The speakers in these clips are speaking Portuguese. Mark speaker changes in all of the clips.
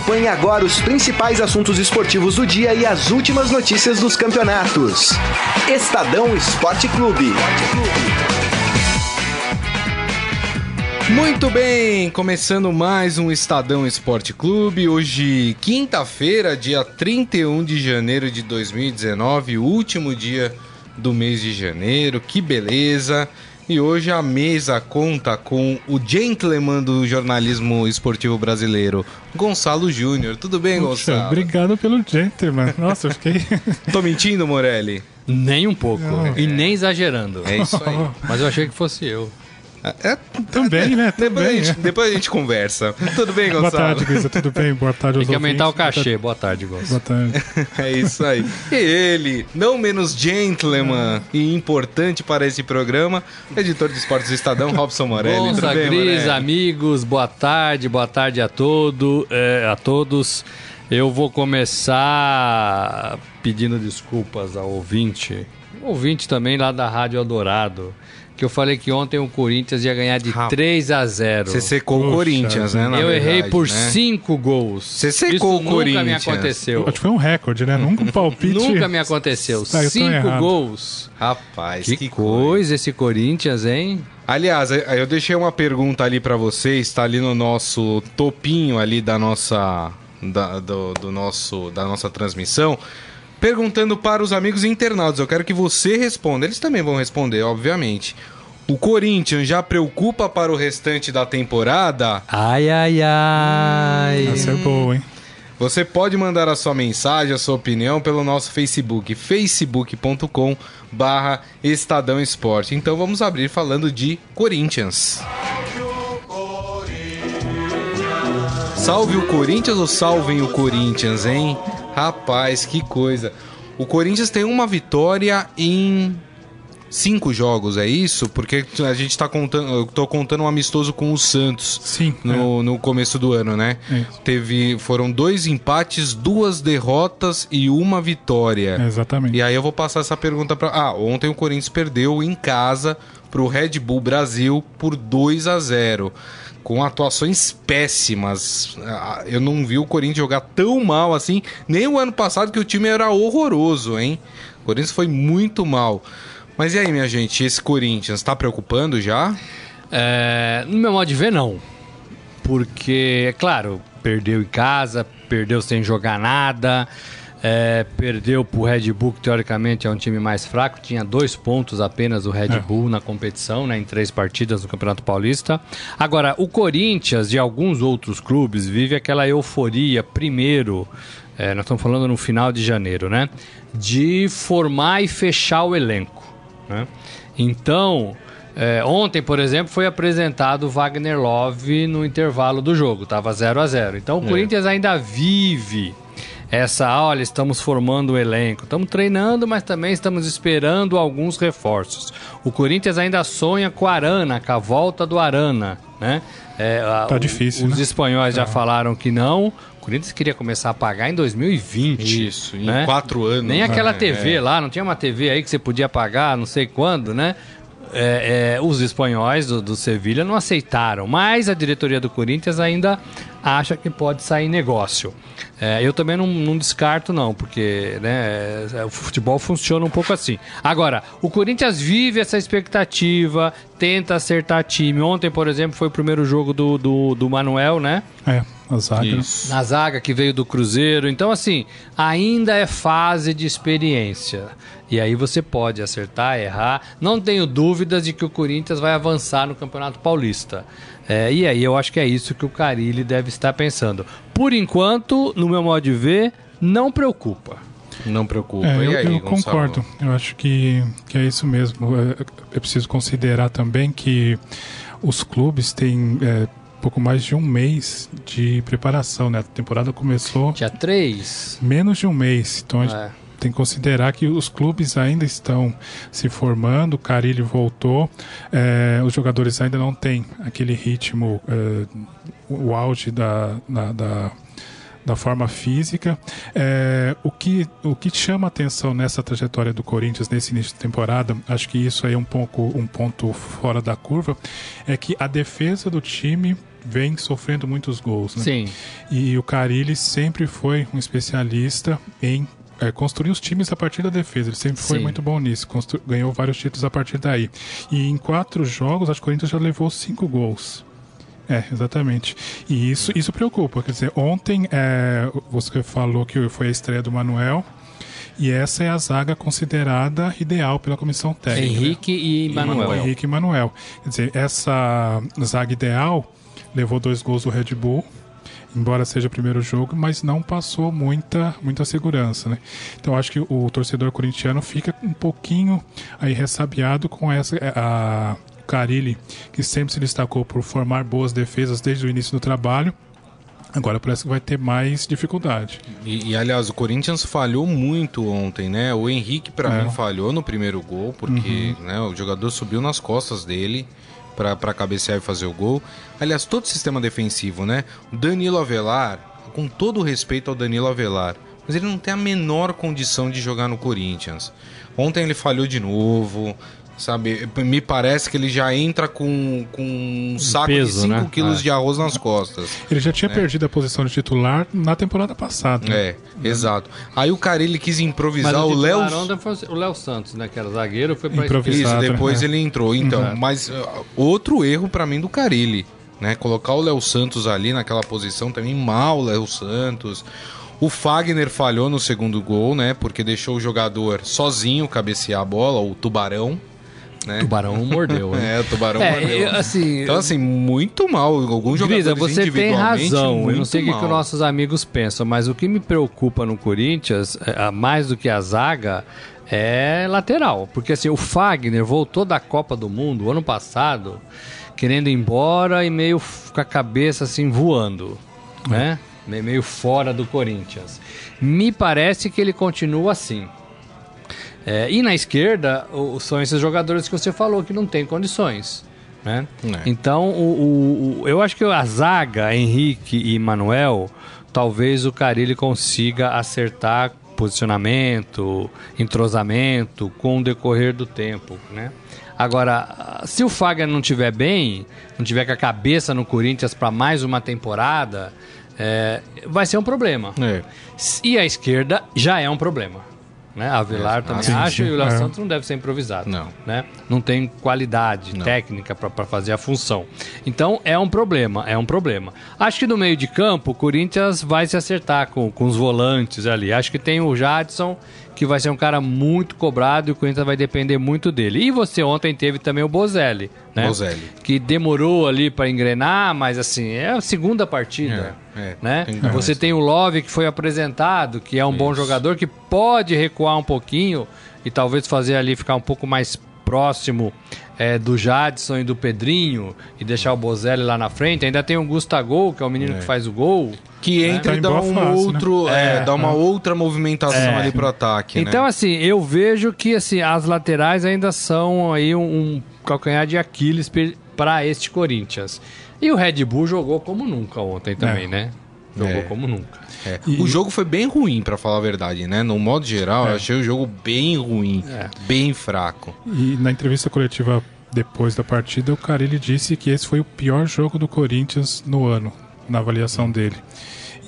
Speaker 1: Acompanhe agora os principais assuntos esportivos do dia e as últimas notícias dos campeonatos. Estadão Esporte Clube.
Speaker 2: Muito bem, começando mais um Estadão Esporte Clube. Hoje, quinta-feira, dia 31 de janeiro de 2019, último dia do mês de janeiro. Que beleza! E hoje a mesa conta com o gentleman do jornalismo esportivo brasileiro, Gonçalo Júnior. Tudo bem, Puxa, Gonçalo?
Speaker 3: Obrigado pelo gentleman. Nossa, eu fiquei.
Speaker 2: Tô mentindo, Morelli?
Speaker 4: Nem um pouco. Não. E nem exagerando.
Speaker 2: É isso aí.
Speaker 4: Mas eu achei que fosse eu.
Speaker 3: É, também, né?
Speaker 2: Também. Depois, a gente, depois a gente conversa. Tudo bem, Gonçalo?
Speaker 3: Boa tarde, Guisa. Tudo bem? Boa tarde
Speaker 4: aos Tem que aumentar o cachê. Boa tarde, Gonçalo.
Speaker 3: Boa tarde.
Speaker 2: é isso aí. E ele, não menos gentleman e importante para esse programa, editor de esportes do Estadão, Robson Morelli.
Speaker 4: Gonça, Tudo bem, Cris, Morelli? amigos, boa tarde. Boa tarde a, todo, é, a todos. Eu vou começar pedindo desculpas ao ouvinte. Ouvinte também lá da Rádio Eldorado que eu falei que ontem o Corinthians ia ganhar de Rapaz. 3 a 0.
Speaker 2: Você secou o Corinthians, né?
Speaker 4: eu
Speaker 2: verdade,
Speaker 4: errei por 5 né? gols.
Speaker 2: Você secou
Speaker 4: Isso
Speaker 2: o Corinthians.
Speaker 4: Nunca me aconteceu.
Speaker 3: Acho que foi um recorde, né? Nunca um palpite.
Speaker 4: nunca me aconteceu. 5 ah, gols.
Speaker 2: Rapaz,
Speaker 4: que, que coisa, coisa esse Corinthians, hein?
Speaker 2: Aliás, eu deixei uma pergunta ali para vocês, está ali no nosso topinho ali da nossa da, do, do nosso da nossa transmissão perguntando para os amigos internautas. Eu quero que você responda. Eles também vão responder, obviamente. O Corinthians já preocupa para o restante da temporada?
Speaker 4: Ai, ai, ai.
Speaker 3: Essa é boa, hein?
Speaker 2: Você pode mandar a sua mensagem, a sua opinião pelo nosso Facebook, facebook.com barra Estadão Esporte. Então vamos abrir falando de Corinthians. Salve o Corinthians ou salvem o Corinthians, hein? Rapaz, que coisa. O Corinthians tem uma vitória em cinco jogos, é isso? Porque a gente tá contando, eu tô contando um amistoso com o Santos
Speaker 3: Sim,
Speaker 2: no, é. no começo do ano, né? É Teve, foram dois empates, duas derrotas e uma vitória.
Speaker 3: É exatamente.
Speaker 2: E aí eu vou passar essa pergunta para Ah, ontem o Corinthians perdeu em casa pro Red Bull Brasil por 2 a 0 com atuações péssimas. Ah, eu não vi o Corinthians jogar tão mal assim, nem o ano passado que o time era horroroso, hein? O Corinthians foi muito mal. Mas e aí, minha gente, esse Corinthians está preocupando já?
Speaker 4: É, no meu modo de ver, não. Porque, é claro, perdeu em casa, perdeu sem jogar nada. É, perdeu para o Red Bull, que teoricamente é um time mais fraco, tinha dois pontos apenas o Red é. Bull na competição, né, em três partidas no Campeonato Paulista. Agora, o Corinthians e alguns outros clubes vive aquela euforia, primeiro, é, nós estamos falando no final de janeiro, né, de formar e fechar o elenco. Né? Então, é, ontem, por exemplo, foi apresentado o Wagner Love no intervalo do jogo, estava 0 a 0 Então, o é. Corinthians ainda vive essa, olha, estamos formando o elenco, estamos treinando, mas também estamos esperando alguns reforços. O Corinthians ainda sonha com a Arana, com a volta do Arana, né?
Speaker 3: É, tá difícil.
Speaker 4: Os
Speaker 3: né?
Speaker 4: espanhóis já é. falaram que não. O Corinthians queria começar a pagar em 2020.
Speaker 2: Isso, em né? quatro anos.
Speaker 4: Nem aquela TV é. lá, não tinha uma TV aí que você podia pagar, não sei quando, né? É, é, os espanhóis do, do Sevilha não aceitaram, mas a diretoria do Corinthians ainda acha que pode sair negócio. É, eu também não, não, descarto, não, porque né, é, o futebol funciona um pouco assim. Agora, o Corinthians vive essa expectativa, tenta acertar time. Ontem, por exemplo, foi o primeiro jogo do, do, do Manuel, né?
Speaker 3: É. Na zaga. Né?
Speaker 4: Na zaga que veio do Cruzeiro. Então, assim, ainda é fase de experiência. E aí você pode acertar, errar. Não tenho dúvidas de que o Corinthians vai avançar no Campeonato Paulista. É, e aí eu acho que é isso que o Carilli deve estar pensando. Por enquanto, no meu modo de ver, não preocupa.
Speaker 2: Não preocupa.
Speaker 3: É, eu,
Speaker 2: aí,
Speaker 3: eu concordo. Eu acho que, que é isso mesmo. É, é preciso considerar também que os clubes têm é, pouco mais de um mês de preparação, né? A temporada começou.
Speaker 4: Dia 3?
Speaker 3: Menos de um mês. Então a gente é. tem que considerar que os clubes ainda estão se formando, o Carilli voltou, é, os jogadores ainda não têm aquele ritmo, é, o auge da, da, da da forma física. É, o, que, o que chama atenção nessa trajetória do Corinthians nesse início de temporada, acho que isso aí é um pouco um ponto fora da curva, é que a defesa do time vem sofrendo muitos gols. Né?
Speaker 4: Sim.
Speaker 3: E o Carilli sempre foi um especialista em é, construir os times a partir da defesa. Ele sempre foi
Speaker 4: Sim.
Speaker 3: muito bom nisso. Constru... Ganhou vários títulos a partir daí. E em quatro jogos, acho que o Corinthians já levou cinco gols. É, exatamente. E isso, isso preocupa. Quer dizer, ontem é, você falou que foi a estreia do Manuel. E essa é a zaga considerada ideal pela comissão técnica.
Speaker 4: Henrique e Manuel.
Speaker 3: Henrique e Manuel. Quer dizer, essa zaga ideal levou dois gols do Red Bull, embora seja o primeiro jogo, mas não passou muita, muita segurança, né? Então acho que o torcedor corintiano fica um pouquinho aí ressabiado com essa a o Carilli, que sempre se destacou por formar boas defesas desde o início do trabalho. Agora parece que vai ter mais dificuldade.
Speaker 2: E, e, aliás, o Corinthians falhou muito ontem, né? O Henrique, para
Speaker 3: É.
Speaker 2: mim, falhou no primeiro gol, porque né, o jogador subiu nas costas dele para cabecear e fazer o gol. Aliás, todo o sistema defensivo, né? O Danilo Avelar, com todo o respeito ao Danilo Avelar, mas ele não tem a menor condição de jogar no Corinthians. Ontem ele falhou de novo. Sabe, me parece que ele já entra com, com um saco
Speaker 4: peso,
Speaker 2: de 5
Speaker 4: né?
Speaker 2: quilos
Speaker 4: É.
Speaker 2: de arroz nas costas.
Speaker 3: Ele já tinha perdido a posição de titular na temporada passada. né?
Speaker 2: É, exato. Aí o cara ele quis improvisar
Speaker 4: Mas
Speaker 2: o Léo.
Speaker 4: o Léo Santos, né? Que era zagueiro, foi pra
Speaker 3: Improvisado.
Speaker 2: Isso, depois
Speaker 3: né?
Speaker 2: ele entrou. Então,
Speaker 3: Exato.
Speaker 2: mas uh, outro erro pra mim do Carilli, né? Colocar o Léo Santos ali naquela posição também mal, Léo Santos. O Fagner falhou no segundo gol, né? Porque deixou o jogador sozinho cabecear a bola, o Tubarão. Né?
Speaker 4: Tubarão mordeu, né?
Speaker 2: É, o Tubarão
Speaker 4: É,
Speaker 2: mordeu.
Speaker 4: eu, assim,
Speaker 2: Então, assim, muito mal. Alguns jogadores
Speaker 4: Grisa, você tem razão. Eu não sei o que, que nossos amigos pensam, mas o que me preocupa no Corinthians, é, mais do que a zaga, é lateral. Porque assim, o Fagner voltou da Copa do Mundo ano passado, querendo ir embora e meio com a cabeça assim voando, né? Me- Meio fora do Corinthians. Me parece que ele continua assim. É, e na esquerda, o- são esses jogadores que você falou que não tem condições. Né?
Speaker 2: É.
Speaker 4: Então, o, o- eu acho que a zaga, Henrique e Manuel, talvez o Carilli consiga acertar posicionamento, entrosamento com o decorrer do tempo. Né? Agora, se o Fagner não tiver bem, não tiver com a cabeça no Corinthians para mais uma temporada, é, vai ser um problema.
Speaker 2: É.
Speaker 4: E a esquerda já é um problema. Né? A Avelar também
Speaker 3: sim,
Speaker 4: acha
Speaker 3: sim,
Speaker 4: e o Léo
Speaker 3: é.
Speaker 4: Santos não deve ser improvisado.
Speaker 2: Não.
Speaker 4: Né? Não tem qualidade
Speaker 2: Não.
Speaker 4: técnica para fazer a função. Então é um problema, é um problema. Acho que no meio de campo o Corinthians vai se acertar com, com os volantes ali. Acho que tem o Jadson, que vai ser um cara muito cobrado e o Corinthians vai depender muito dele. E você ontem teve também o Bozelli, né?
Speaker 2: Bozelli.
Speaker 4: Que demorou ali para engrenar, mas assim, é a segunda partida.
Speaker 2: É, é,
Speaker 4: né?
Speaker 2: tem
Speaker 4: Você tem o Love que foi apresentado, que é um bom
Speaker 2: Isso.
Speaker 4: jogador que pode recuar um pouquinho e talvez fazer ali ficar um pouco mais próximo é, do Jadson e do Pedrinho e deixar o Bozelli lá na frente. Ainda tem o Gustavo, que é o menino
Speaker 2: É.
Speaker 4: que faz o gol.
Speaker 2: Que entra
Speaker 3: Tá
Speaker 2: e dá um
Speaker 3: fase, né?
Speaker 2: outro, é,
Speaker 4: É.
Speaker 2: dá uma outra movimentação
Speaker 4: É.
Speaker 2: ali pro ataque,
Speaker 4: Então,
Speaker 2: né?
Speaker 4: assim, eu vejo que assim, as laterais ainda são aí um, um calcanhar de Aquiles para este Corinthians. E o Red Bull jogou como nunca ontem também,
Speaker 3: É.
Speaker 4: né? Jogou
Speaker 2: É.
Speaker 4: como nunca.
Speaker 2: É.
Speaker 3: E-
Speaker 2: O jogo foi bem ruim, pra falar a verdade, né? No modo geral, eu
Speaker 3: É.
Speaker 2: achei o jogo bem ruim,
Speaker 4: É.
Speaker 2: bem fraco.
Speaker 3: E na entrevista coletiva depois da partida, o Carilli disse que esse foi o pior jogo do Corinthians no ano, na avaliação dele.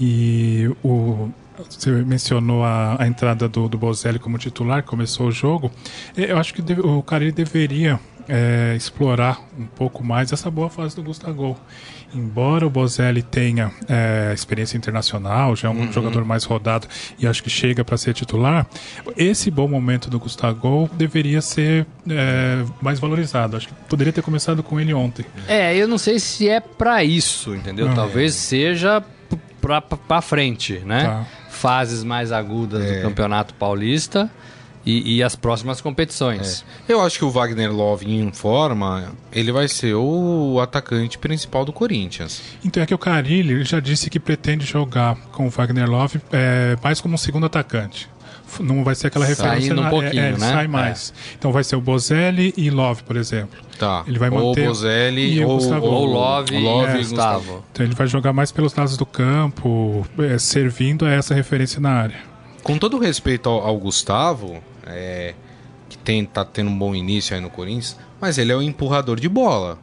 Speaker 3: E o, você mencionou a, a entrada do, do Bozelli como titular, começou o jogo. Eu acho que deve- o Carilli deveria é, explorar um pouco mais essa boa fase do Gustavo. Embora o Bozelli tenha é, experiência internacional, já é um jogador mais rodado e acho que chega para ser titular, esse bom momento do Gustavo deveria ser é, mais valorizado. Acho que poderia ter começado com ele ontem.
Speaker 4: É, eu não sei se é pra isso, entendeu?
Speaker 3: Não.
Speaker 4: Talvez seja p- pra, pra, pra frente, né?
Speaker 3: Tá.
Speaker 4: Fases mais agudas
Speaker 2: É.
Speaker 4: do Campeonato Paulista e, e as próximas competições.
Speaker 2: Eu acho que o Wagner Love em forma, ele vai ser o atacante principal do Corinthians.
Speaker 3: Então é que o Carilli já disse que pretende jogar com o Wagner Love é, mais como um segundo atacante. Não vai ser aquela
Speaker 4: Saindo
Speaker 3: referência
Speaker 4: um
Speaker 3: na-
Speaker 4: pouquinho,
Speaker 3: é, ele
Speaker 4: né?
Speaker 3: sai mais. Então vai ser o Bozelli e Love, por exemplo.
Speaker 2: Tá.
Speaker 3: Ele vai manter-
Speaker 2: Ou o Bozelli
Speaker 3: e o
Speaker 2: ou,
Speaker 3: Gustavo.
Speaker 4: Ou Love,
Speaker 2: o Love
Speaker 4: e
Speaker 2: e
Speaker 4: Gustavo.
Speaker 2: Gustavo.
Speaker 3: Então ele vai jogar mais pelos lados do campo, é, servindo a essa referência na área.
Speaker 2: Com todo respeito ao, ao Gustavo, é, que tem, tá tendo um bom início aí no Corinthians, mas ele é o empurrador de bola.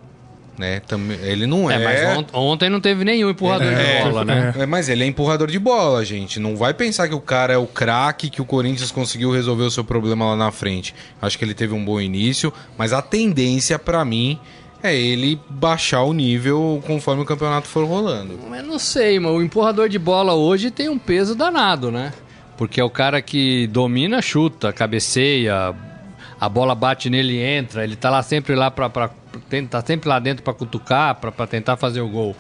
Speaker 2: né? Também, ele não é.
Speaker 4: É, ont- ontem não teve nenhum empurrador
Speaker 2: É,
Speaker 4: de bola, né?
Speaker 2: É, mas ele é empurrador de bola, gente. Não vai pensar que o cara é o craque, que o Corinthians conseguiu resolver o seu problema lá na frente. Acho que ele teve um bom início, mas a tendência pra mim é ele baixar o nível conforme o campeonato for rolando.
Speaker 4: Mas não sei, mas o empurrador de bola hoje tem um peso danado, né? Porque é o cara que domina, chuta, cabeceia, a bola bate nele e entra, ele tá lá sempre lá tem- tá sempre lá dentro pra cutucar, pra, pra tentar fazer o gol.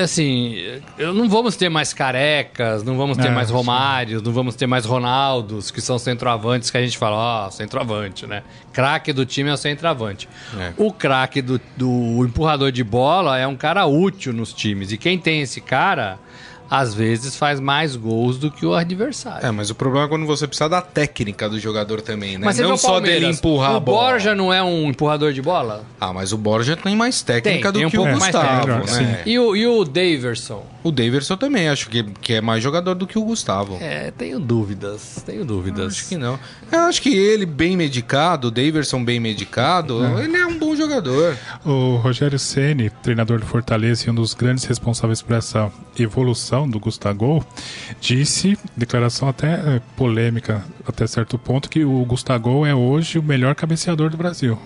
Speaker 4: Assim, não vamos ter mais carecas, não vamos ter
Speaker 3: É,
Speaker 4: mais. Romários, não vamos ter mais Ronaldos, que são centroavantes que a gente fala, ó, centroavante, né? Craque do time é o centroavante.
Speaker 2: É.
Speaker 4: O craque do, do empurrador de bola é um cara útil nos times. E quem tem esse cara, às vezes faz mais gols do que o adversário.
Speaker 2: É, mas o problema é quando você precisa da técnica do jogador também, né?
Speaker 4: Mas
Speaker 2: não
Speaker 4: o
Speaker 2: só dele empurrar
Speaker 4: o
Speaker 2: a bola.
Speaker 4: Borja não é um empurrador de bola?
Speaker 2: Ah, mas o Borja tem mais técnica
Speaker 4: Tem,
Speaker 2: do
Speaker 4: tem um
Speaker 2: que o
Speaker 4: pouco mais
Speaker 2: Gustavo,
Speaker 3: técnica,
Speaker 2: né?
Speaker 4: E o, e o Daverson?
Speaker 2: O Daverson também, acho que, que é mais jogador do que o Gustavo.
Speaker 4: É, tenho dúvidas, tenho dúvidas.
Speaker 2: Acho que não. Eu acho que ele bem medicado, o Daverson bem medicado, ele é um bom jogador.
Speaker 3: O Rogério Ceni, treinador do Fortaleza e um dos grandes responsáveis por essa evolução do Gustavo, disse, declaração até eh, polêmica até certo ponto, que o Gustavo é hoje o melhor cabeceador do Brasil.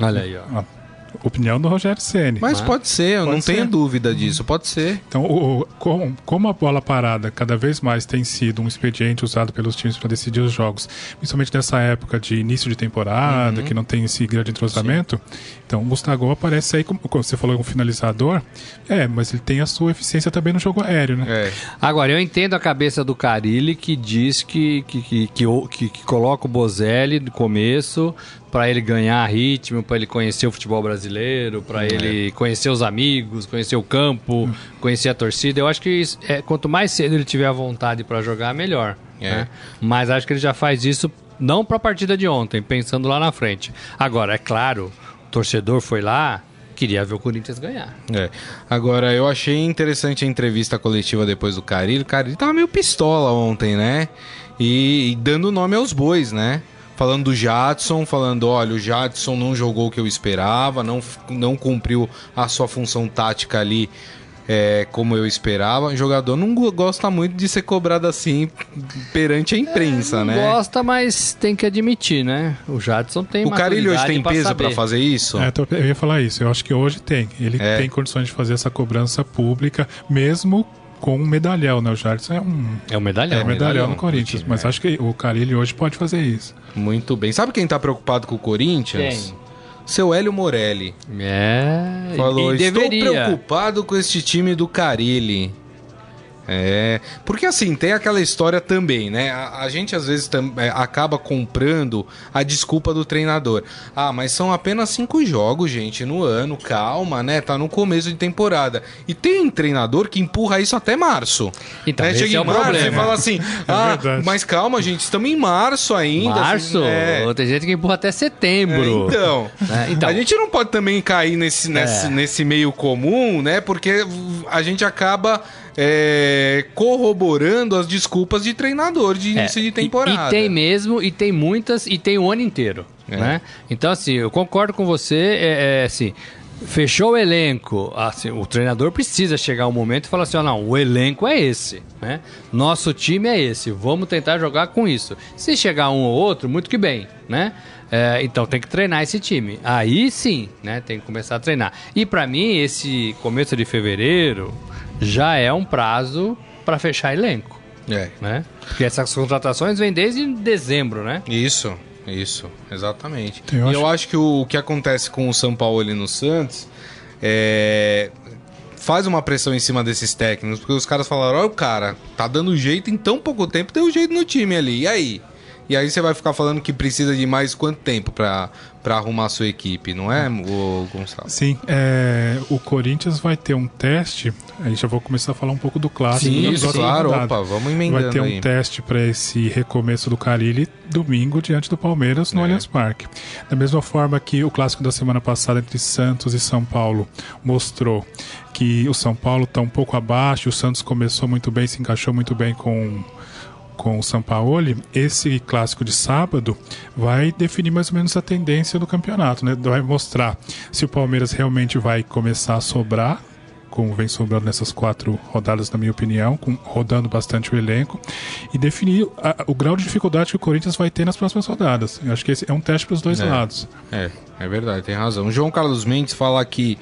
Speaker 4: Olha aí, ó.
Speaker 3: Opinião do Rogério Ceni.
Speaker 2: Mas
Speaker 4: Mas-
Speaker 2: pode ser, eu
Speaker 3: Pode
Speaker 2: não tenho
Speaker 3: ser.
Speaker 2: dúvida disso, pode ser.
Speaker 3: Então, o, o- com- como a bola parada cada vez mais tem sido um expediente usado pelos times para decidir os jogos, principalmente nessa época de início de temporada, que não tem esse grande entrosamento, então o Gustavo aparece aí, como, como você falou, um finalizador, é, mas ele tem a sua eficiência também no jogo aéreo, né?
Speaker 2: É.
Speaker 4: Agora, eu entendo a cabeça do Carilli que diz que, que, que, que, que- que coloca o Bozelli no começo para ele ganhar ritmo, para ele conhecer o futebol brasileiro, para ele conhecer os amigos, conhecer o campo, conhecer a torcida. Eu acho que é, quanto mais cedo ele tiver a vontade para jogar, melhor.
Speaker 2: É.
Speaker 4: né? Mas acho que ele já faz isso não para a partida de ontem, pensando lá na frente. Agora, é claro, o torcedor foi lá, queria ver o Corinthians ganhar.
Speaker 2: É. Agora, eu achei interessante a entrevista coletiva depois do Carilho. O Carilho tava meio pistola ontem, né? E, e dando nome aos bois, né? Falando do Jadson, falando, olha, o Jadson não jogou o que eu esperava, não, não cumpriu a sua função tática ali é, como eu esperava. O jogador não go- gosta muito de ser cobrado assim perante a imprensa,
Speaker 4: Não
Speaker 2: né?
Speaker 4: gosta, mas tem que admitir, né? O Jadson tem
Speaker 2: O Carilho hoje tem
Speaker 4: pra
Speaker 2: peso pra fazer isso?
Speaker 3: É, eu ia falar isso, eu acho que hoje tem. Ele
Speaker 2: É.
Speaker 3: tem condições de fazer essa cobrança pública, mesmo com um medalhão, né? O Jardson é um,
Speaker 4: É o medalhão.
Speaker 3: é um medalhão
Speaker 2: medalhão
Speaker 3: no Corinthians, mas
Speaker 2: é.
Speaker 3: acho que o Carilli hoje pode fazer isso.
Speaker 2: Muito bem. Sabe quem tá preocupado com o Corinthians?
Speaker 4: Quem?
Speaker 2: Seu Hélio Morelli.
Speaker 4: É,
Speaker 2: Falou,
Speaker 4: e
Speaker 2: estou
Speaker 4: deveria.
Speaker 2: preocupado com este time do Carilli. É, porque assim, tem aquela história também, né? A, a gente às vezes é, acaba comprando a desculpa do treinador. Ah, mas são apenas cinco jogos, gente, no ano, calma, né? Tá no começo de temporada. E tem treinador que empurra isso até março.
Speaker 4: Então,
Speaker 2: né? Chega
Speaker 4: é
Speaker 2: em março e
Speaker 4: problema.
Speaker 2: fala assim: ah,
Speaker 3: verdade.
Speaker 2: mas calma, gente, estamos em março ainda.
Speaker 4: Março,
Speaker 2: assim, é.
Speaker 4: tem gente que empurra até setembro.
Speaker 2: Então,
Speaker 4: É, então.
Speaker 2: a gente não pode também cair nesse, nesse,
Speaker 4: É.
Speaker 2: nesse meio comum, né? Porque a gente acaba é, corroborando as desculpas de treinador de
Speaker 4: É,
Speaker 2: início
Speaker 4: e-
Speaker 2: de temporada.
Speaker 4: E, tem mesmo, e tem muitas, e tem o ano inteiro.
Speaker 2: É.
Speaker 4: Né? Então, assim, eu concordo com você, é, é, assim, fechou o elenco, assim, o treinador precisa chegar um momento e falar assim, ó, não, o elenco é esse, né? Nosso time é esse, vamos tentar jogar com isso. Se chegar um ou outro, muito que bem, né? É, então tem que treinar esse time. Aí sim, né? Tem que começar a treinar. E pra mim, esse começo de fevereiro já é um prazo pra fechar elenco
Speaker 2: É.
Speaker 4: né? Porque essas contratações vêm desde dezembro, né?
Speaker 2: Isso, isso, exatamente.
Speaker 3: Eu
Speaker 2: e
Speaker 3: acho-
Speaker 2: eu acho que o, o que acontece com o São Paulo ali no Santos é. Faz uma pressão em cima desses técnicos, porque os caras falaram: olha, o cara tá dando jeito em tão pouco tempo, deu jeito no time ali. E aí? E aí você vai ficar falando que precisa de mais quanto tempo pra arrumar a sua equipe, não é, o Gonçalo?
Speaker 3: Sim, é, o Corinthians vai ter um teste. Aí já vou começar a falar um pouco do clássico.
Speaker 2: Sim, isso, claro. Opa, vamos emendando
Speaker 3: Vai ter um
Speaker 2: aí.
Speaker 3: teste para esse recomeço do Carilli domingo diante do Palmeiras no
Speaker 2: É.
Speaker 3: Allianz Parque. Da mesma forma que o clássico da semana passada entre Santos e São Paulo mostrou que o São Paulo está um pouco abaixo, o Santos começou muito bem, se encaixou muito bem com com o Sampaoli, esse clássico de sábado vai definir mais ou menos a tendência do campeonato, né? Vai mostrar se o Palmeiras realmente vai começar a sobrar como vem sobrando nessas quatro rodadas, na minha opinião, com, rodando bastante o elenco, e definir a, o grau de dificuldade que o Corinthians vai ter nas próximas rodadas. Eu acho que esse é um teste para os dois
Speaker 2: é,
Speaker 3: lados.
Speaker 2: É, é verdade, tem razão. O João Carlos Mendes fala aqui.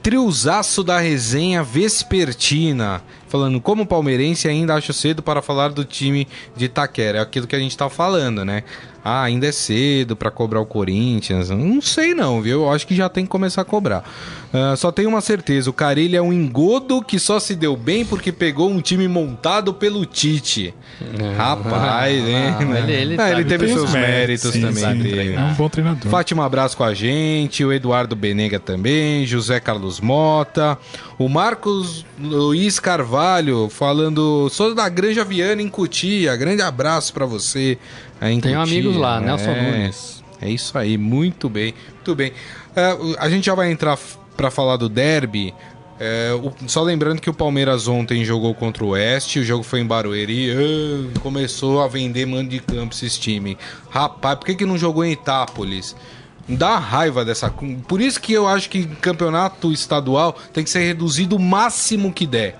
Speaker 2: Triozaço da resenha vespertina. Falando, como palmeirense, ainda acho cedo para falar do time de Itaquera. É aquilo que a gente tá falando, né? Ah, ainda é cedo para cobrar o Corinthians. Não sei não, viu? Eu acho que já tem que começar a cobrar. Uh, só tenho uma certeza, o Carilli é um engodo que só se deu bem porque pegou um time montado pelo Tite. É. Rapaz, hein? ele, ele, ah, ele teve seus méritos sim, também. Sim,
Speaker 3: é um bom treinador.
Speaker 2: Fátima abraço com a gente, o Eduardo Benega também, José Carlos Mota, o Marcos Luiz Carvalho falando, sou da Granja Viana em Cutia, grande abraço para você.
Speaker 4: Tem Cutia, amigos lá, é, Nelson Nunes.
Speaker 2: É isso aí, muito bem, muito bem. Uh, a gente já vai entrar para falar do derby, é, o, só lembrando que o Palmeiras ontem jogou contra o Oeste, o jogo foi em Barueri, uh, começou a vender mando de campo esses times. Rapaz, por que, que não jogou em Itápolis? Dá raiva dessa. Por isso que eu acho que campeonato estadual tem que ser reduzido o máximo que der.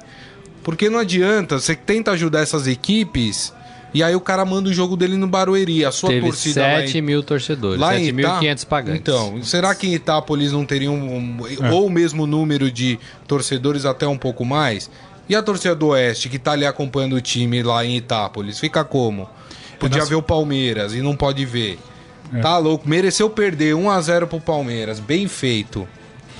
Speaker 2: Porque não adianta, você tenta ajudar essas equipes e aí o cara manda o jogo dele no Barueri. A sua
Speaker 4: Teve
Speaker 2: torcida
Speaker 4: 7 mil torcedores, 7.500 pagantes.
Speaker 2: Então, será que em Itápolis não teriam um, é. ou o mesmo número de torcedores até um pouco mais? E a torcida do Oeste, que tá ali acompanhando o time lá em Itápolis, fica como? Podia é ver o Palmeiras e não pode ver. É. Tá louco, mereceu perder 1 a 0 pro Palmeiras, bem feito.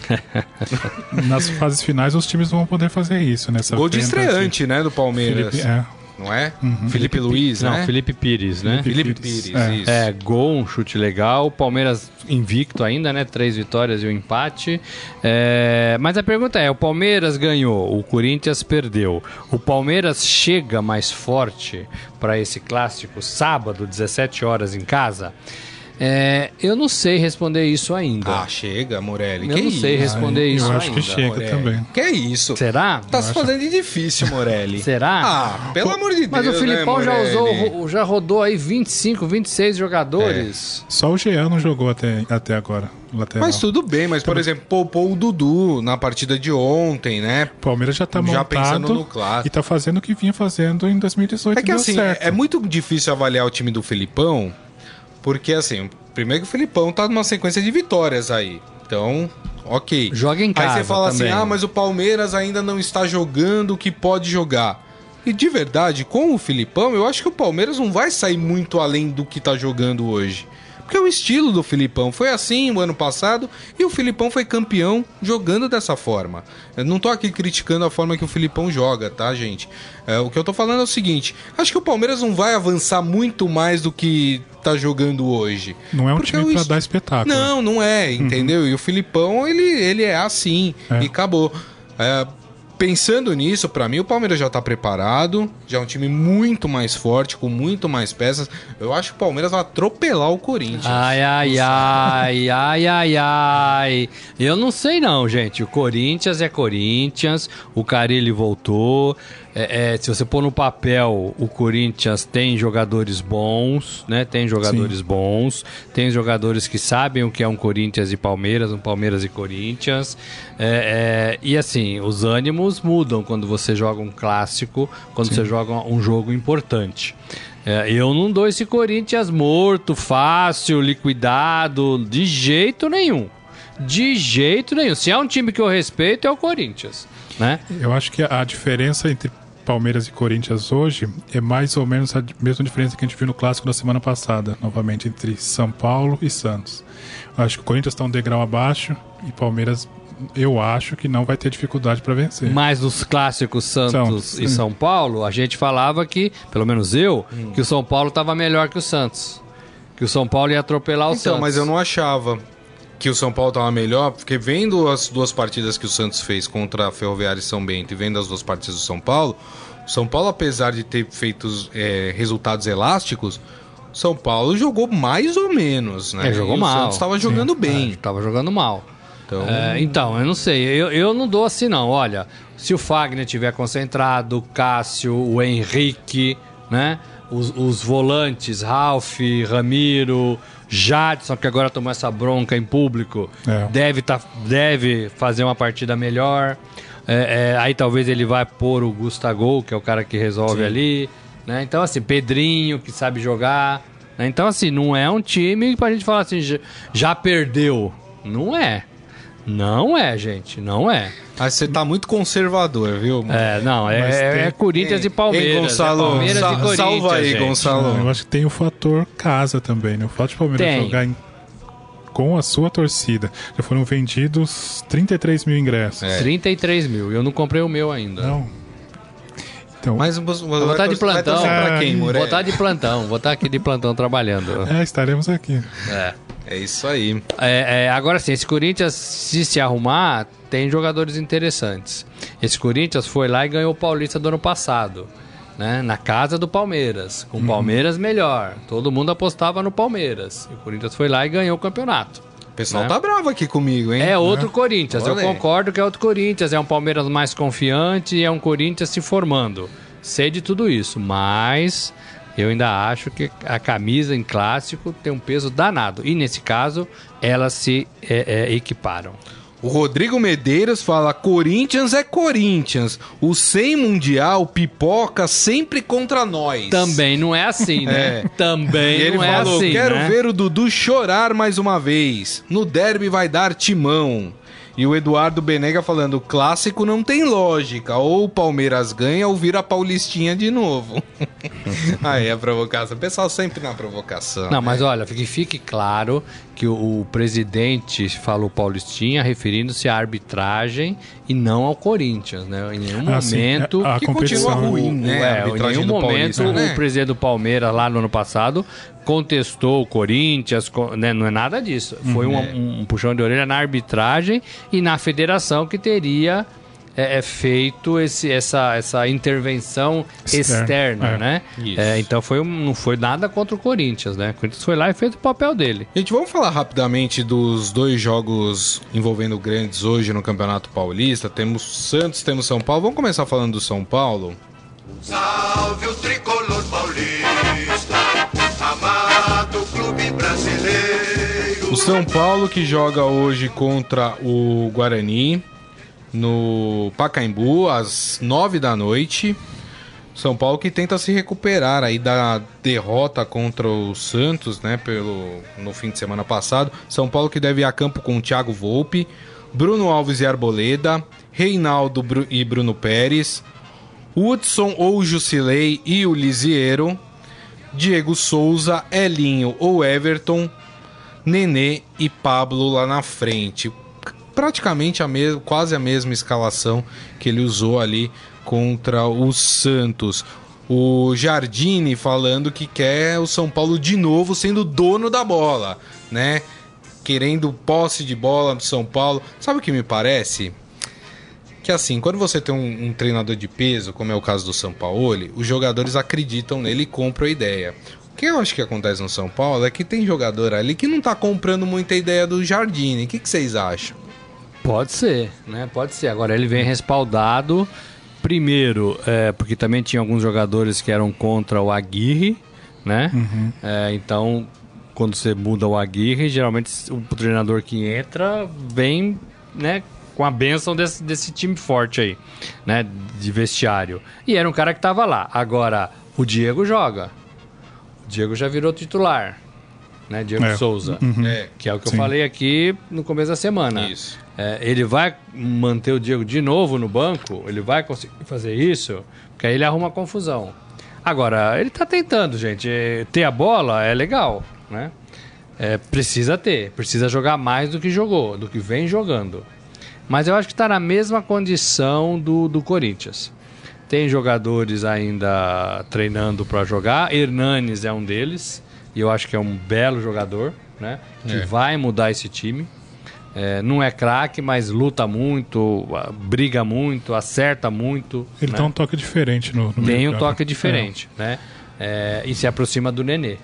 Speaker 3: Nas fases finais os times vão poder fazer isso, né?
Speaker 2: Gol de estreante, né, do Palmeiras. Felipe, é não é? Uhum. Felipe, Felipe Luiz,
Speaker 4: né?
Speaker 2: Não,
Speaker 4: Felipe Pires, né?
Speaker 2: Felipe, Pires,
Speaker 4: é. isso. É, gol, um chute legal. Palmeiras invicto ainda, né? Três vitórias e um empate. É... Mas a pergunta é: o Palmeiras ganhou, o Corinthians perdeu. O Palmeiras chega mais forte para esse clássico sábado, 17 horas em casa? É, eu não sei responder isso ainda.
Speaker 2: Ah, chega, Morelli.
Speaker 4: Eu
Speaker 2: que
Speaker 4: não sei
Speaker 2: isso?
Speaker 4: responder
Speaker 3: ah,
Speaker 4: isso
Speaker 3: eu
Speaker 4: ainda.
Speaker 3: acho que chega
Speaker 2: Morelli.
Speaker 3: também.
Speaker 2: Que isso?
Speaker 4: Será?
Speaker 2: Tá eu se fazendo de difícil, Morelli.
Speaker 4: Será?
Speaker 2: Ah, pelo amor de Deus.
Speaker 4: Mas o Filipão
Speaker 2: né,
Speaker 4: já usou, já rodou aí 25, 26 jogadores.
Speaker 3: É. Só o Jean não jogou até, até agora. Lateral.
Speaker 2: Mas tudo bem, mas por exemplo, poupou o Dudu na partida de ontem, né?
Speaker 3: Palmeiras já tá já pensando no clássico. e tá fazendo o que vinha fazendo em 2018
Speaker 2: É que assim,
Speaker 3: certo.
Speaker 2: é muito difícil avaliar o time do Filipão, porque assim, Primeiro que o Filipão tá numa sequência de vitórias aí. Então, ok.
Speaker 4: Joga em casa.
Speaker 2: Aí você fala
Speaker 4: também.
Speaker 2: assim: ah, mas o Palmeiras ainda não está jogando o que pode jogar. E de verdade, com o Filipão, eu acho que o Palmeiras não vai sair muito além do que está jogando hoje. Porque é o estilo do Filipão. Foi assim o ano passado e o Filipão foi campeão jogando dessa forma. Eu não tô aqui criticando a forma que o Filipão joga, tá, gente? É, o que eu tô falando é o seguinte: acho que o Palmeiras não vai avançar muito mais do que tá jogando hoje.
Speaker 3: Não é um time pra est... dar espetáculo.
Speaker 2: Não, não é, uhum. entendeu? Uhum. E o Filipão, ele, ele é assim é. e acabou. É, pensando nisso, para mim o Palmeiras já está preparado, já é um time muito mais forte, com muito mais peças. Eu acho que o Palmeiras vai atropelar o Corinthians.
Speaker 4: Ai, ai, ai, ai, ai, ai. Eu não sei não, gente. O Corinthians é Corinthians, o Carilli voltou. É, é, se você pôr no papel, o Corinthians tem jogadores bons, né? Tem jogadores Sim. bons, tem jogadores que sabem o que é um Corinthians e Palmeiras, um Palmeiras e Corinthians. É, é e assim, os ânimos mudam quando você joga um clássico, quando Sim. você joga um jogo importante. É, eu não dou esse Corinthians morto, fácil, liquidado, de jeito nenhum. De jeito nenhum. Se é um time que eu respeito, é o Corinthians. Né?
Speaker 3: Eu acho que a diferença entre Palmeiras e Corinthians hoje é mais ou menos a mesma diferença que a gente viu no clássico da semana passada, novamente entre São Paulo e Santos. Eu acho que o Corinthians está um degrau abaixo e Palmeiras eu acho que não vai ter dificuldade para vencer.
Speaker 4: Mas nos clássicos Santos e São Paulo, a gente falava que, pelo menos eu, hum. que o São Paulo estava melhor que o Santos. Que o São Paulo ia atropelar o então, Santos. Então,
Speaker 2: mas eu não achava que o São Paulo estava melhor, porque vendo as duas partidas que o Santos fez contra a Ferroviária e São Bento e vendo as duas partidas do São Paulo, o São Paulo, apesar de ter feito é, resultados elásticos, São Paulo jogou mais ou menos, né?
Speaker 4: É, jogou e mal. O
Speaker 2: Santos estava jogando Sim. bem.
Speaker 4: Estava é, jogando mal. Então... É, então, eu não sei. Eu, eu não dou assim, não. Olha, se o Fagner tiver concentrado, o Cássio, o Henrique, né? os, os volantes, Ralph, Ramiro, Jadson, que agora tomou essa bronca em público,
Speaker 3: É.
Speaker 4: deve, tá, deve fazer uma partida melhor. É, é, aí talvez ele vai pôr o Gustavo, que é o cara que resolve ali. Né? Então, assim, Pedrinho, que sabe jogar. né? Então, assim, não é um time pra gente falar assim, já perdeu. Não é. Não é, gente. Não é.
Speaker 2: Aí você tá muito conservador, viu?
Speaker 4: É, não,
Speaker 3: Mas
Speaker 4: é,
Speaker 3: tem-
Speaker 4: é Corinthians
Speaker 2: Ei,
Speaker 4: e Palmeiras.
Speaker 2: ei, Gonçalo,
Speaker 4: é Palmeiras
Speaker 2: sa-
Speaker 4: e Corinthians,
Speaker 2: salva aí,
Speaker 4: gente.
Speaker 2: Gonçalo.
Speaker 3: Eu acho que tem o fator casa também, né? O fato de Palmeiras
Speaker 4: Tem.
Speaker 3: jogar em- com a sua torcida. Já foram vendidos 33 mil ingressos.
Speaker 2: É.
Speaker 4: 33 mil. Eu não comprei o meu ainda.
Speaker 3: Não. Então,
Speaker 2: Mas você
Speaker 4: Vou botar de
Speaker 2: vai
Speaker 4: plantão.
Speaker 2: pra quem,
Speaker 3: É,
Speaker 2: Morelli?
Speaker 4: Vou estar de plantão. Vou estar aqui de plantão trabalhando.
Speaker 3: é, estaremos aqui.
Speaker 4: É.
Speaker 2: É isso aí.
Speaker 4: É, é, agora sim, esse Corinthians, se se arrumar, tem jogadores interessantes. Esse Corinthians foi lá e ganhou o Paulista do ano passado. Né? Na casa do Palmeiras. Com o Palmeiras melhor. Todo mundo apostava no Palmeiras. E o Corinthians foi lá e ganhou o campeonato.
Speaker 2: O pessoal
Speaker 4: Né?
Speaker 2: tá bravo aqui comigo, hein?
Speaker 4: É outro Corinthians, eu concordo que é outro Corinthians, é um Palmeiras mais confiante e é um Corinthians se formando. Sei de tudo isso, mas eu ainda acho que a camisa em clássico tem um peso danado. E nesse caso, elas se é, é, equiparam.
Speaker 2: O Rodrigo Medeiros fala: Corinthians é Corinthians. O 100 Mundial pipoca sempre contra nós.
Speaker 4: Também não é assim, né?
Speaker 2: É.
Speaker 4: Também
Speaker 2: ele
Speaker 4: não é
Speaker 2: falou:
Speaker 4: assim.
Speaker 2: quero
Speaker 4: né?
Speaker 2: ver o Dudu chorar mais uma vez. No derby vai dar timão. E o Eduardo Benega falando: clássico não tem lógica. Ou o Palmeiras ganha ou vira Paulistinha de novo. Aí a provocação. O pessoal sempre na provocação.
Speaker 4: Não, mas olha, que fique claro que o, o presidente falou Paulistinha referindo-se à arbitragem e não ao Corinthians, né? Em nenhum
Speaker 3: Ah, sim,
Speaker 4: momento
Speaker 3: a
Speaker 2: que
Speaker 3: competição
Speaker 2: continua ruim, né? a
Speaker 4: É, em nenhum momento
Speaker 2: Paulista, né?
Speaker 4: o presidente do Palmeiras lá no ano passado contestou o Corinthians, co- né? não é nada disso. Foi
Speaker 2: Uhum.
Speaker 4: um, um puxão de orelha na arbitragem e na federação que teria é, é, feito esse, essa, essa intervenção
Speaker 3: Externa,
Speaker 4: externa,
Speaker 3: é.
Speaker 4: né? É, então foi um- não foi nada contra o Corinthians, né? O Corinthians foi lá e fez o papel dele.
Speaker 2: Gente, vamos falar rapidamente dos dois jogos envolvendo grandes hoje no Campeonato Paulista. Temos Santos, temos São Paulo. Vamos começar falando do São Paulo.
Speaker 5: Salve o tricolor paulista,
Speaker 2: O São Paulo que joga hoje contra o Guarani no Pacaembu às nove da noite. São Paulo que tenta se recuperar aí da derrota contra o Santos, né, pelo no fim de semana passado. São Paulo que deve ir a campo com o Thiago Volpe, Bruno Alves e Arboleda, Reinaldo e Bruno Pérez, Hudson ou Jusilei e o Lisiero, Diego Souza, Elinho ou Everton, Nenê e Pablo lá na frente. Praticamente a mes quase a mesma escalação que ele usou ali contra o Santos. O Jardine falando que quer o São Paulo de novo sendo dono da bola, né? Querendo posse de bola do São Paulo. Sabe o que me parece? que assim, quando você tem um, um treinador de peso, como é o caso do Sampaoli, os jogadores acreditam nele e compram a ideia. O que eu acho que acontece no São Paulo é que tem jogador ali que não tá comprando muita ideia do Jardine. O que, que vocês acham?
Speaker 4: Pode ser, né? Pode ser. Agora ele vem respaldado. Primeiro, é, porque também tinha alguns jogadores que eram contra o Aguirre, né? É, então, quando você muda o Aguirre, geralmente o treinador que entra vem, né? Com a benção desse, desse time forte aí, né? De vestiário. E era um cara que tava lá. Agora, o Diego joga. Diego já virou titular, né? Diego
Speaker 3: É.
Speaker 4: Souza.
Speaker 2: É,
Speaker 4: Que é o que
Speaker 3: Sim.
Speaker 4: eu falei aqui no começo da semana.
Speaker 2: Isso.
Speaker 4: É, ele vai manter o Diego de novo no banco? Ele vai conseguir fazer isso? Porque aí ele arruma confusão. Agora, ele tá tentando, gente. Ter a bola é legal, né? É, precisa ter. Precisa jogar mais do que jogou, do que vem jogando. Mas eu acho que tá na mesma condição do, do Corinthians. Tem jogadores ainda treinando para jogar. Hernanes é um deles. E eu acho que é um belo jogador, né? Que
Speaker 2: É.
Speaker 4: vai mudar esse time. É, não é craque, mas luta muito, briga muito, acerta muito.
Speaker 3: Ele
Speaker 4: né?
Speaker 3: dá um toque diferente no, no
Speaker 4: Tem um toque diferente, né? É, e se aproxima do Nenê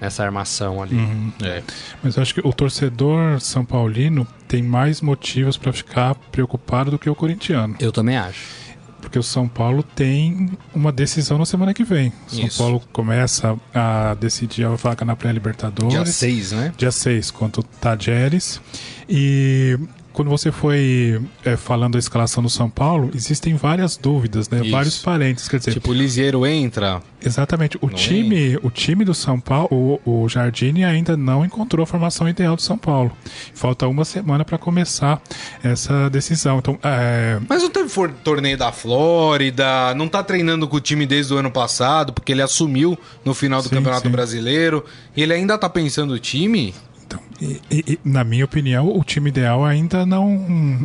Speaker 4: nessa armação ali.
Speaker 2: É.
Speaker 3: Mas eu acho que o torcedor São Paulino tem mais motivos para ficar preocupado do que o corintiano.
Speaker 4: Eu também acho.
Speaker 3: Porque o São Paulo tem uma decisão na semana que vem. O São
Speaker 2: Isso.
Speaker 3: Paulo começa a decidir a vaga na pré-Libertadores.
Speaker 2: Dia 6, né?
Speaker 3: Dia 6, contra o Tajeres. E quando você foi é, falando da escalação do São Paulo, existem várias dúvidas, né?
Speaker 2: Isso.
Speaker 3: Vários parênteses. Quer dizer,
Speaker 2: Tipo, o Lisieiro entra.
Speaker 3: exatamente, o time, o time do São Paulo, o, o Jardine ainda não encontrou a formação ideal do São Paulo. Falta uma semana para começar essa decisão. Então, é,
Speaker 2: Mas não teve for- torneio da Flórida, não tá treinando com o time desde o ano passado, porque ele assumiu no final do
Speaker 3: Sim,
Speaker 2: Campeonato
Speaker 3: sim.
Speaker 2: Brasileiro. E ele ainda tá pensando o time?
Speaker 3: Então, e- e- na minha opinião, o time ideal ainda não,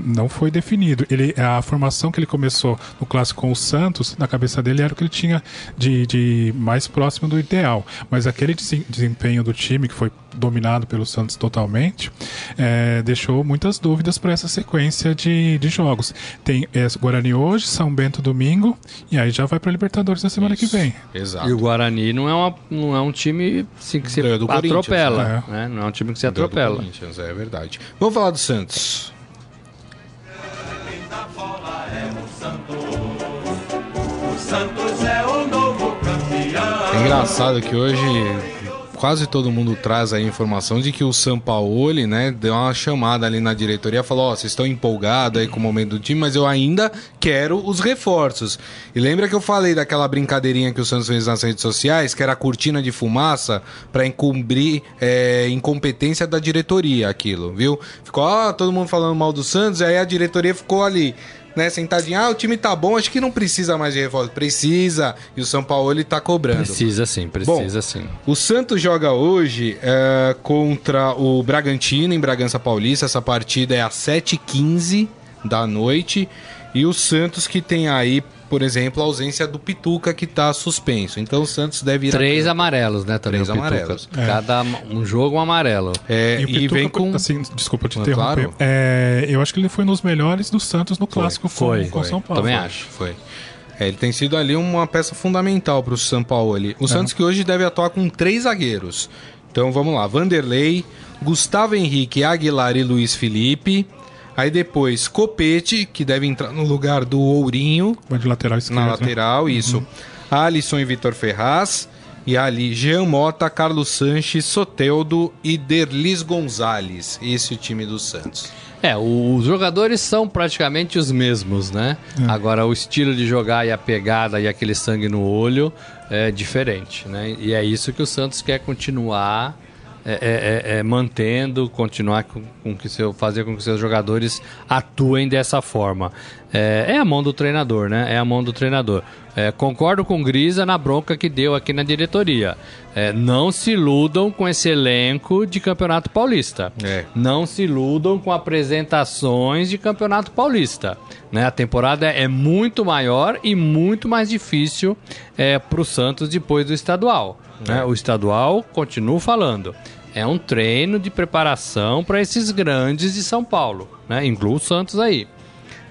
Speaker 3: não foi definido. Ele, a formação que ele começou no clássico com o Santos, na cabeça dele era o que ele tinha de, de mais próximo do ideal. Mas aquele desempenho do time, que foi dominado pelo Santos totalmente, é, deixou muitas dúvidas para essa sequência de, de jogos. Tem é, Guarani hoje, São Bento domingo, e aí já vai para Libertadores na semana que vem.
Speaker 2: Exato.
Speaker 4: E o Guarani não é, uma, não é um time assim, que se atropela.
Speaker 3: né?
Speaker 4: Né? Não é um time que se
Speaker 2: do
Speaker 4: atropela.
Speaker 2: Corinthians, é verdade. Vamos falar do Santos.
Speaker 5: O Santos é o novo campeão.
Speaker 2: É engraçado que hoje quase todo mundo traz a informação de que o Sampaoli, né, deu uma chamada ali na diretoria, falou, ó, vocês estão empolgados aí com o momento do time, mas eu ainda quero os reforços. E lembra que eu falei daquela brincadeirinha que o Santos fez nas redes sociais, que era a cortina de fumaça para encobrir é, incompetência da diretoria, aquilo, viu? Ficou, ó, todo mundo falando mal do Santos, e aí a diretoria ficou ali né, sentadinha, ah, o time tá bom, acho que não precisa mais de reforço. Precisa, e o São Paulo ele tá cobrando.
Speaker 4: Precisa sim, precisa sim.
Speaker 2: O Santos joga hoje é, contra o Bragantino em Bragança Paulista. Essa partida é às 7h15 da noite. E o Santos que tem aí, por exemplo, a ausência do Pituca que tá suspenso. Então o Santos deve ir a
Speaker 4: Três
Speaker 2: campo.
Speaker 4: amarelos, né? Também
Speaker 2: Três amarelos.
Speaker 4: Cada um jogo um amarelo.
Speaker 2: É,
Speaker 3: E
Speaker 2: e,
Speaker 3: o Pituca,
Speaker 2: vem com.
Speaker 3: assim, desculpa te
Speaker 2: Ah,
Speaker 3: interromper.
Speaker 2: claro.
Speaker 3: É, eu acho que ele foi nos melhores do Santos no clássico com,
Speaker 4: foi,
Speaker 3: com
Speaker 4: foi.
Speaker 3: São Paulo.
Speaker 4: Também
Speaker 2: Foi,
Speaker 4: acho.
Speaker 2: Foi. É, ele tem sido ali uma peça fundamental para o São Paulo. O Santos que hoje deve atuar com três zagueiros. Então vamos lá: Vanderlei, Gustavo Henrique, Aguilar e Luiz Felipe. Aí depois Copete, que deve entrar no lugar do Ourinho,
Speaker 3: Vai de lateral esquerdo.
Speaker 2: na
Speaker 3: né?
Speaker 2: lateral, isso. Alisson e Vitor Ferraz. E ali, Jean Mota, Carlos Sanches, Soteldo e Derlis Gonzalez. Esse é o time do Santos.
Speaker 4: É, os jogadores são praticamente os mesmos, né?
Speaker 2: É.
Speaker 4: Agora, o estilo de jogar e a pegada e aquele sangue no olho é diferente, né? E é isso que o Santos quer continuar é, é, é, é, mantendo, continuar com, com que seu, fazer com que seus jogadores atuem dessa forma. É, é a mão do treinador, né? É a mão do treinador. Concordo com o Grisa na bronca que deu aqui na diretoria. Não se iludam com esse elenco de Campeonato Paulista. Não se iludam com apresentações de Campeonato Paulista. Né? A temporada é muito maior e muito mais difícil é, para o Santos depois do estadual. né? O estadual, continuo falando, é um treino de preparação para esses grandes de São Paulo. Né? Inclui o Santos aí.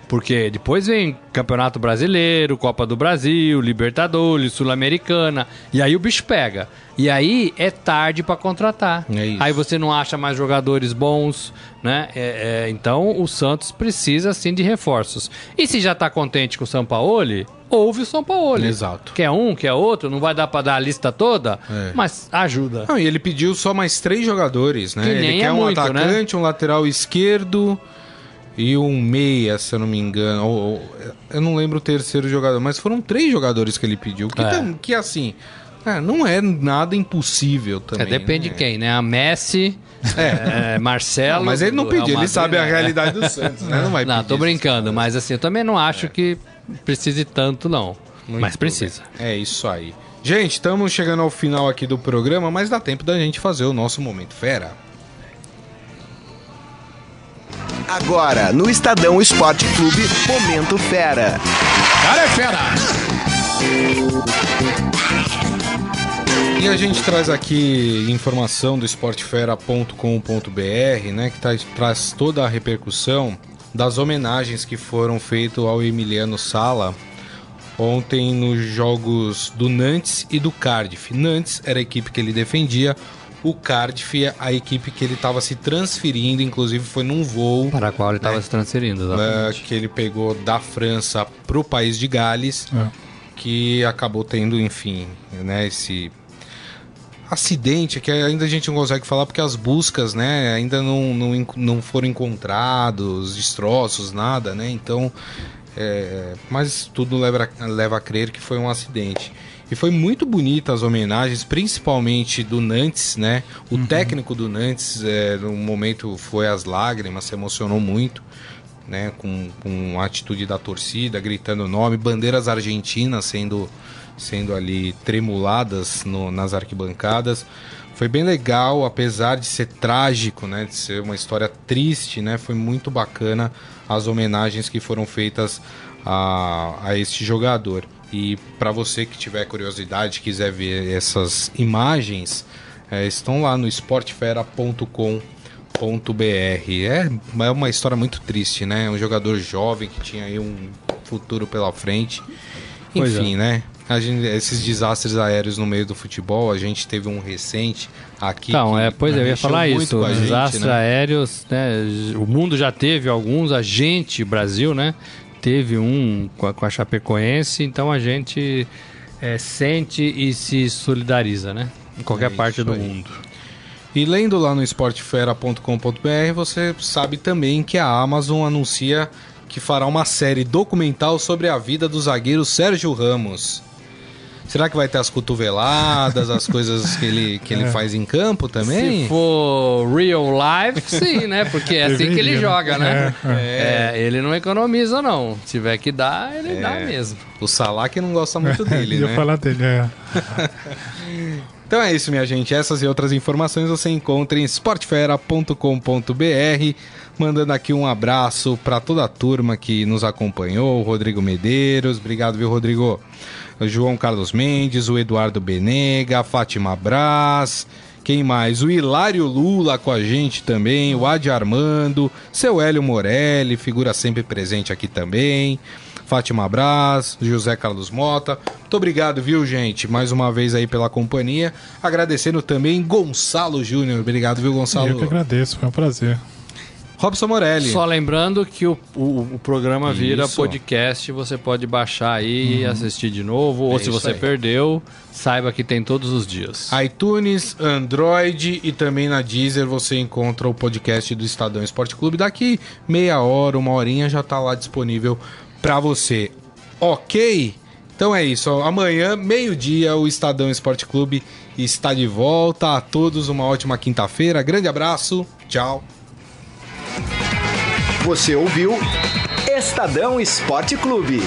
Speaker 4: Porque depois vem Campeonato Brasileiro, Copa do Brasil, Libertadores, Sul-Americana. E aí o bicho pega. E aí é tarde para contratar.
Speaker 2: É.
Speaker 4: Aí você não acha mais jogadores bons, né? É, é, então o Santos precisa sim de reforços. E se já tá contente com o Sampaoli, ouve o Sampaoli.
Speaker 2: Exato.
Speaker 4: Quer um, quer outro, não vai dar para dar a lista toda,
Speaker 2: É.
Speaker 4: mas ajuda.
Speaker 2: Não, e ele pediu só mais três jogadores, né? Ele quer
Speaker 4: é
Speaker 2: um
Speaker 4: muito, né?
Speaker 2: atacante, um lateral esquerdo e um meia, se eu não me engano. Ou- ou- eu não lembro o terceiro jogador, mas foram três jogadores que ele pediu. Que,
Speaker 4: É.
Speaker 2: tam- que assim, é, não é nada impossível
Speaker 4: É,
Speaker 2: também.
Speaker 4: depende
Speaker 2: né?
Speaker 4: de quem, né? A Messi, é, Marcelo.
Speaker 2: Não, mas ele não pediu, ele sabe a
Speaker 4: né?
Speaker 2: realidade do Santos, né? Não vai
Speaker 4: Não, tô brincando, mas assim, eu também não acho que precise tanto, não.
Speaker 2: Muito
Speaker 4: mas precisa.
Speaker 2: bem. É isso aí. Gente, estamos chegando ao final aqui do programa, mas dá tempo da gente fazer o nosso Momento Fera.
Speaker 1: Agora, no Estadão Esporte Clube, Momento Fera.
Speaker 3: Cara é fera!
Speaker 2: E a gente traz aqui informação do esportefera.com.br, né, que tá- traz toda a repercussão das homenagens que foram feitas ao Emiliano Sala ontem nos jogos do Nantes e do Cardiff. Nantes era a equipe que ele defendia, o Cardiff, a equipe que ele estava se transferindo, inclusive foi num voo.
Speaker 4: Para a qual ele estava
Speaker 2: né?
Speaker 4: se transferindo, exatamente.
Speaker 2: Uh, que ele pegou da França para o país de Gales, é. que acabou tendo, enfim, né, esse acidente que ainda a gente não consegue falar porque as buscas, né, ainda não, não, não foram encontrados, destroços, nada, né? Então, é, mas tudo leva, leva a crer que foi um acidente. E foi muito bonita as homenagens, principalmente do Nantes, né? O uhum. técnico do Nantes, é, no momento foi as lágrimas, se emocionou muito, né? Com, com a atitude da torcida, gritando o nome, bandeiras argentinas sendo, sendo ali tremuladas no, nas arquibancadas. Foi bem legal, apesar de ser trágico, né? De ser uma história triste, né? Foi muito bacana as homenagens que foram feitas a, a este jogador. E para você que tiver curiosidade, quiser ver essas imagens, é, estão lá no esportefera.com.br. É, é uma história muito triste, né? Um jogador jovem que tinha aí um futuro pela frente. É. Enfim, é. né? Gente, esses desastres aéreos no meio do futebol, a gente teve um recente aqui.
Speaker 4: Então, é, pois é, eu ia falar isso. Desastres né? aéreos, né? O mundo já teve alguns, a gente, Brasil, né? teve um com a, com a Chapecoense, então a gente é, sente e se solidariza, né? Em qualquer é parte do aí. mundo.
Speaker 2: E lendo lá no esportefera.com.br, você sabe também que a Amazon anuncia que fará uma série documental sobre a vida do zagueiro Sérgio Ramos. Será que vai ter as cotoveladas, as coisas que ele, que ele é. faz em campo também?
Speaker 4: Se for real life, sim, né? Porque é assim que ele joga, né? É, é. é, ele não economiza, não. Se tiver que dar, ele dá é. mesmo.
Speaker 2: O Salah que não gosta muito dele, né?
Speaker 3: Eu falar dele, é.
Speaker 2: Então é isso, minha gente. Essas e outras informações você encontra em sportfera.com.br. Mandando aqui um abraço para toda a turma que nos acompanhou, Rodrigo Medeiros. Obrigado, viu, Rodrigo? o João Carlos Mendes, o Eduardo Benega, a Fátima Braz. Quem mais? O Hilário Lula com a gente também, o Adi Armando, seu Hélio Morelli, figura sempre presente aqui também. Fátima Braz, José Carlos Mota. Muito obrigado, viu, gente? Mais uma vez aí pela companhia. Agradecendo também Gonçalo Júnior. Obrigado, viu, Gonçalo?
Speaker 3: Eu que agradeço, foi um prazer.
Speaker 2: Robson Morelli.
Speaker 4: Só lembrando que o, o, o programa Isso. vira podcast, você pode baixar aí uhum. e assistir de novo. É ou se você aí. perdeu, saiba que tem todos os dias.
Speaker 2: iTunes, Android e também na Deezer você encontra o podcast do Estadão Esporte Clube. Daqui meia hora, uma horinha já está lá disponível para você. Ok? Então é isso. Amanhã, meio-dia, o Estadão Esporte Clube está de volta. A todos uma ótima quinta-feira. Grande abraço. Tchau.
Speaker 1: Você ouviu Estadão Esporte Clube.